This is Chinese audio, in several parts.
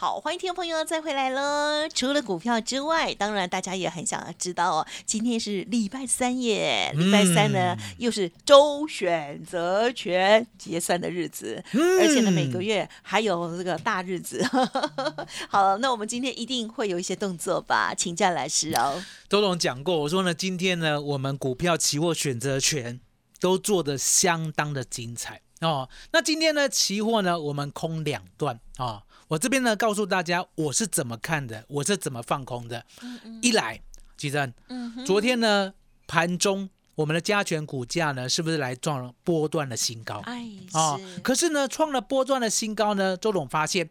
好，欢迎听众朋友再回来喽。除了股票之外，当然大家也很想要知道哦，今天是礼拜三耶，礼拜三呢、又是周选择权结算的日子，而且呢每个月还有这个大日子。好，那我们今天一定会有一些动作吧，请教老师哦。周董讲过，我说呢，今天呢，我们股票、期货、选择权都做的相当的精彩哦。那今天呢，期货呢，我们空两段啊、哦。我这边呢，告诉大家我是怎么看的，我是怎么放空的。一来，吉正，昨天呢盘中我们的加权股价呢，是不是来撞了波段的新高？哎，哦是，可是呢，创了波段的新高呢，周总发现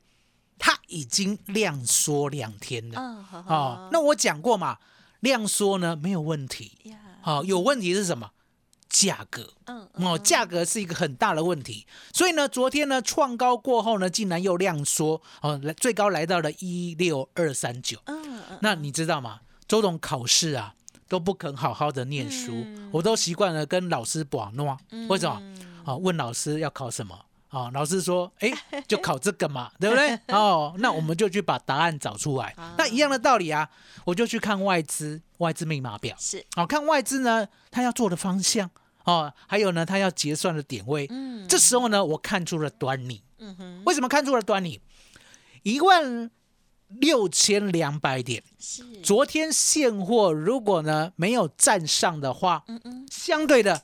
它已经量缩两天了。嗯，好哦，那我讲过嘛，量缩呢没有问题，呀，好、有问题是什么？价格嗯哦，价格是一个很大的问题。所以呢，昨天呢创高过后呢，竟然又量缩哦，来最高来到了一六二三九。嗯嗯，那你知道吗？周董考试啊都不肯好好的念书，嗯我都习惯了跟老师把诺。为什么？哦，问老师要考什么？哦，老师说，哎，就考这个嘛，对不对？哦，那我们就去把答案找出来。那一样的道理啊，我就去看外资外资密码表，是，好、看外资呢，他要做的方向哦，还有呢，他要结算的点位。嗯这时候呢，我看出了端倪。嗯哼，为什么看出了端倪？一万六千两百点，是，昨天现货如果呢没有站上的话，嗯嗯相对的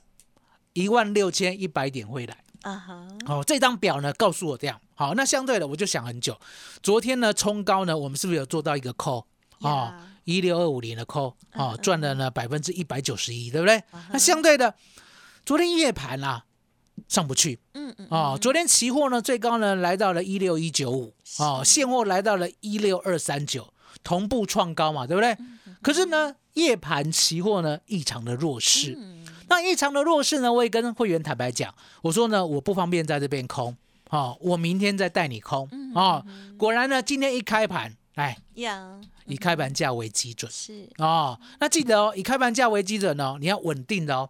一万六千一百点会来。啊哈，好、这张表呢告诉我这样。好，那相对的我就想很久。昨天呢冲高呢，我们是不是有做到一个扣啊？呀一六二五零的扣嗯啊，赚了呢百分之一百九十一，对不对？那相对的，昨天夜盘啊上不去。嗯嗯哦，昨天期货呢最高呢来到了一六一九五。哦，现货来到了一六二三九，同步创高嘛，对不对？可是呢，夜盘期货呢异常的弱势。嗯。那异常的弱势呢，我也跟会员坦白讲，我说呢，我不方便在这边空，哦，我明天再带你空，哦，果然呢，今天一开盘，哎，呀，以开盘价为基准，是，哦，那记得哦，以开盘价为基准哦，你要稳定的哦，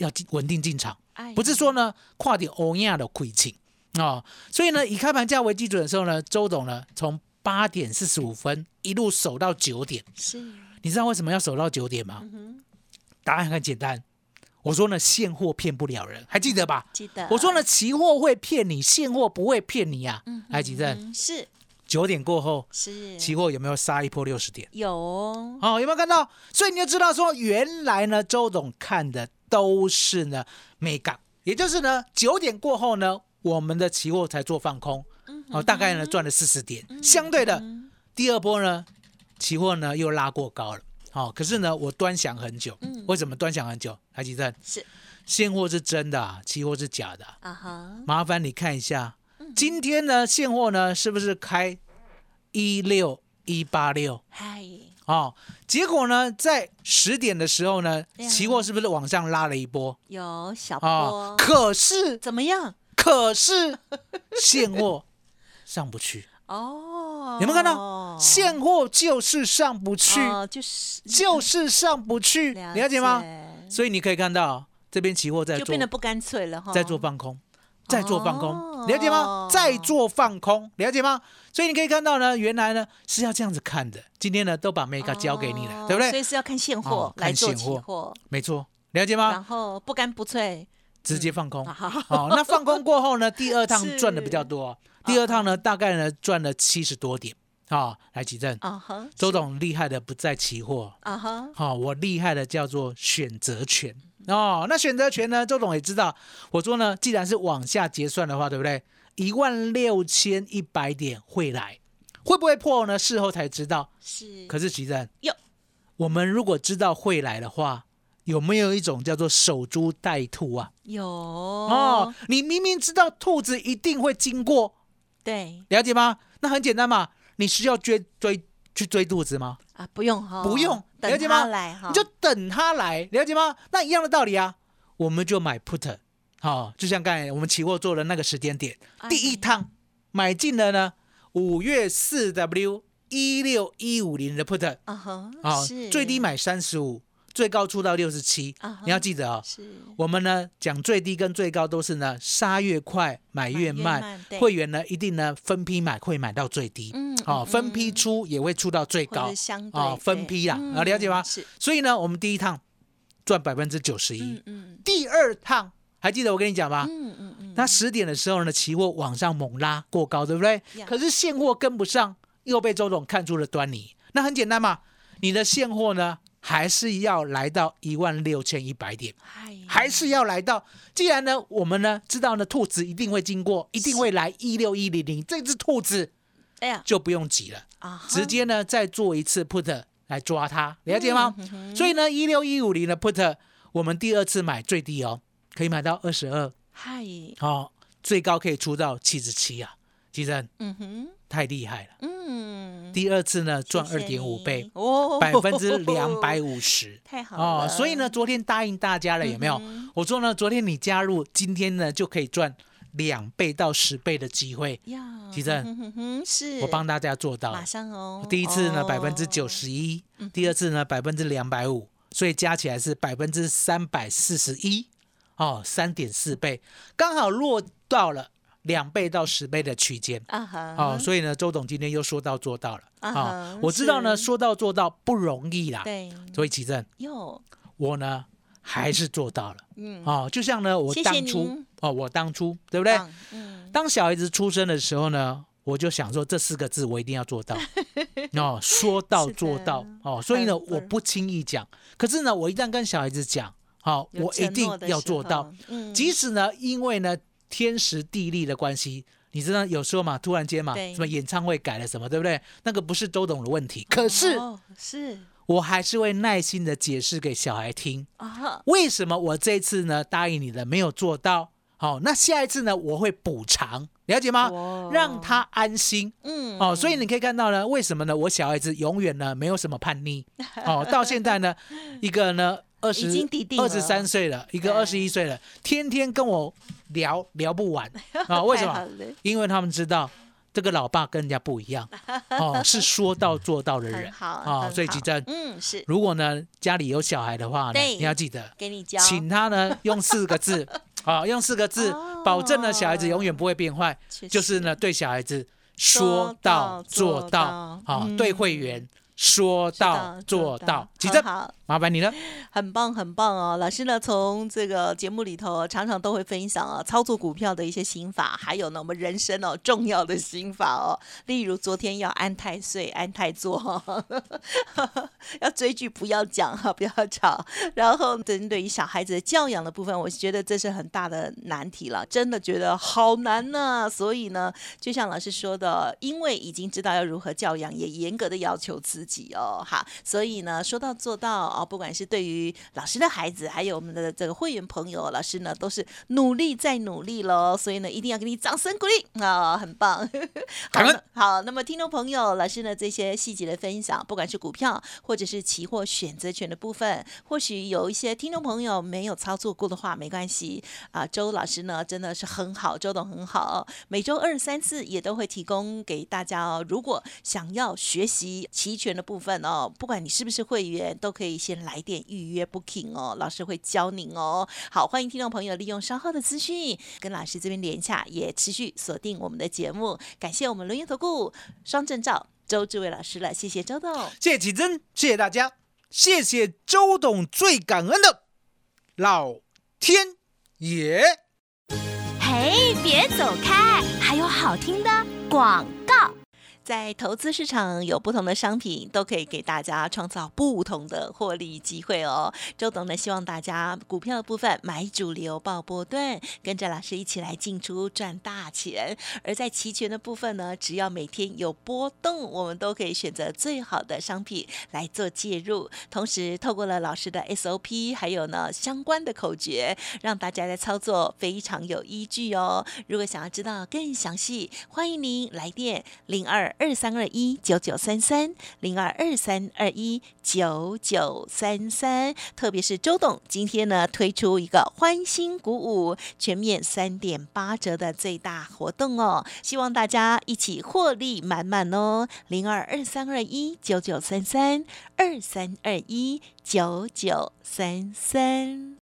要进稳定进场，哎不是说呢跨点欧亚的亏情哦，所以呢，以开盘价为基准的时候呢，周董呢从八点四十五分一路守到九点，是，你知道为什么要守到九点吗？嗯，答案很简单，我说呢，现货骗不了人，还记得吧？记得，我说呢，期货会骗你，现货不会骗你啊。嗯，来，吉正，嗯是九点过后，是，期货有没有杀一波六十点？有哦，哦，有没有看到？所以你就知道说，原来呢，周董看的都是呢美港，也就是呢九点过后呢，我们的期货才做放空，哦，大概呢赚了四十点。相对的，嗯第二波呢，期货呢又拉过高了。好、可是呢，我端详很久。嗯为什么端详很久？台积电，是现货是真的、啊，期货是假的啊、啊哈，麻烦你看一下，嗯今天呢现货呢是不是开一六一八六？嗨，哦，结果呢，在十点的时候呢期货是不是往上拉了一波？有小哦波，，可是怎么样？可是现货上不去，哦，有没有看到？现货就是上不去，哦就是。就是上不去，了解吗？所以你可以看到这边期货在做就变得不干脆了哈，在做放空，在做放空，哦了解吗？在做放空，了解吗？所以你可以看到呢，原来呢是要这样子看的。今天呢都把 mega 交给你了，哦对不对？所以是要看现货哦来做看现货期货，没错，了解吗？然后不干不脆，直接放空。好，好，那放空过后呢，第二趟赚的比较多，第二趟呢大概呢赚了七十多点。啊，来吉正，啊哈，周董厉害的不在期货，啊哈，好，我厉害的叫做选择权哦。那选择权呢，周董也知道。我说呢，既然是往下结算的话，对不对？一万六千一百点会来，会不会破呢？事后才知道。是，可是吉正，有我们如果知道会来的话，有没有一种叫做守株待兔啊？有哦哦，，你明明知道兔子一定会经过，对了解吗？那很简单嘛，你需要追追去追肚子吗？啊，不用哈，不用了解吗？来哈，你就等他来，了解吗？那一样的道理啊，我们就买 put，好、就像刚才我们期货做的那个时间点，哎第一趟买进了呢，五月四 W 一六一五零的 put，啊哈，啊、是。最低买三十五，最高出到六十七啊，你要记得哦。是我们呢讲最低跟最高都是呢杀越快买越慢会员呢一定呢分批买会买到最低。嗯哦，分批出也会出到最高相对哦，分批啦，啊，了解吗？是，所以呢，我们第一趟赚百分之九十一嗯，嗯第二趟还记得我跟你讲吗？嗯嗯嗯，那十点的时候呢，期货往上猛拉过高，对不对呀？可是现货跟不上，又被周董看出了端倪。那很简单嘛，你的现货呢，还是要来到一万六千一百点，还是要来到。既然呢，我们呢知道呢，兔子一定会经过，一定会来一六一零零，这只兔子哎呀。就不用急了，啊，直接呢再做一次 put 来抓它，了解吗？嗯。所以呢，一六一五零的 put，我们第二次买最低哦，可以买到二十二。嗨，哦，最高可以出到七十七啊，其实嗯哼，太厉害了。嗯，第二次呢赚二点五倍，哦，百分之两百五十。太好了。哦，所以呢，昨天答应大家了，有没有？嗯我说呢，昨天你加入，今天呢就可以赚两倍到十倍的机会，呀，其实嗯哼哼是。我帮大家做到。马。上哦，第一次呢哦。百分之九，十一，第二次呢百分之两百五，所以加起来是百分之三百四十一，哦，三点四倍，刚好落到了两倍到十倍的区间。啊哈，哦，所以呢，周董今天又说到做到了啊我知道呢，是说到做到不容易啦。对，所以奇正，哟，我呢还是做到了。嗯，哦，就像呢，我当初您哦，我当初对不对？棒？嗯，当小孩子出生的时候呢，我就想说这四个字我一定要做到。哦，说到做到哦，所以呢，我不轻易讲。可是呢，我一旦跟小孩子讲，好、我一定要做到。，嗯，即使呢，因为呢天时地利的关系，你知道有时候嘛，突然间嘛，什么演唱会改了什么，对不对？那个不是周董的问题，可是哦是我还是会耐心的解释给小孩听，啊，为什么我这次呢答应你的没有做到。好、那下一次呢我会补偿，了解吗？哇让他安心。嗯，哦，所以你可以看到呢，为什么呢？我小孩子永远呢没有什么叛逆，哦，到现在呢，一个呢二十二十三岁了，一个二十一岁了，天天跟我聊聊不完。啊、为什么？因为他们知道这个老爸跟人家不一样，哦，是说到做到的人。很好哦，所以吉珍，嗯是。如果呢家里有小孩的话你要记得，给你教，请他呢用四个字，啊、用四个字哦。保证呢小孩子永远不会变坏，就是呢对小孩子说到做到，啊、嗯。对会员说到。做到，吉珍，很好。麻烦你了。很棒，很棒哦！老师呢，从这个节目里头常常都会分享啊，操作股票的一些心法，还有呢，我们人生哦重要的心法哦。例如昨天要安太岁、安太座哈，要追剧不要讲哈，不要吵。然后针对于小孩子的教养的部分，我觉得这是很大的难题了，真的觉得好难呢、所以呢，就像老师说的，因为已经知道要如何教养，也严格的要求自己哦，哈，所以呢，说到做到哦，不管是对于老师的孩子，还有我们的这个会员朋友，老师呢都是努力再努力喽，所以呢，一定要给你掌声鼓励啊、很棒。好 感恩，好，那么听众朋友，老师呢这些细节的分享，不管是股票或者是期货选择权的部分，或许有一些听众朋友没有操作过的话，没关系啊。周老师呢真的是很好，周董很好，每周二、三次也都会提供给大家哦。如果想要学习期权的部分哦，不管你是不是会员，都可以先来电预约 booking 哦，老师会教您哦。好，欢迎听众朋友利用稍后的资讯跟老师这边连下，也持续锁定我们的节目。感谢我们轮源投顾双证照周志伟老师了，谢谢周董。谢谢启真，谢谢大家，谢谢周董，最感恩的老天爷。嘿，别走开，还有好听的广告。在投资市场有不同的商品，都可以给大家创造不同的获利机会哦。周董呢，希望大家股票的部分买主流报波段，跟着老师一起来进出赚大钱。而在期权的部分呢，只要每天有波动，我们都可以选择最好的商品来做介入。同时，透过了老师的 SOP，还有呢相关的口诀，让大家的操作非常有依据哦。如果想要知道更详细，欢迎您来电零二二三二一九九三三零二二三二一九九三三。特别是周董今天呢推出一个欢欣鼓舞全面三点八折的最大活动哦，希望大家一起获利满满哦。零二二三二一九九三三二三二一九九三三。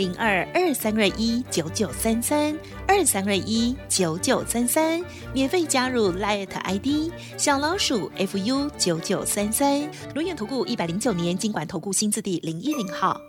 零二二三二一九九三三二三二一九九三三，免费加入 Light ID 小老鼠 fu 九九三三。轮眼投顾一百零九年经管投顾新字第零一零号。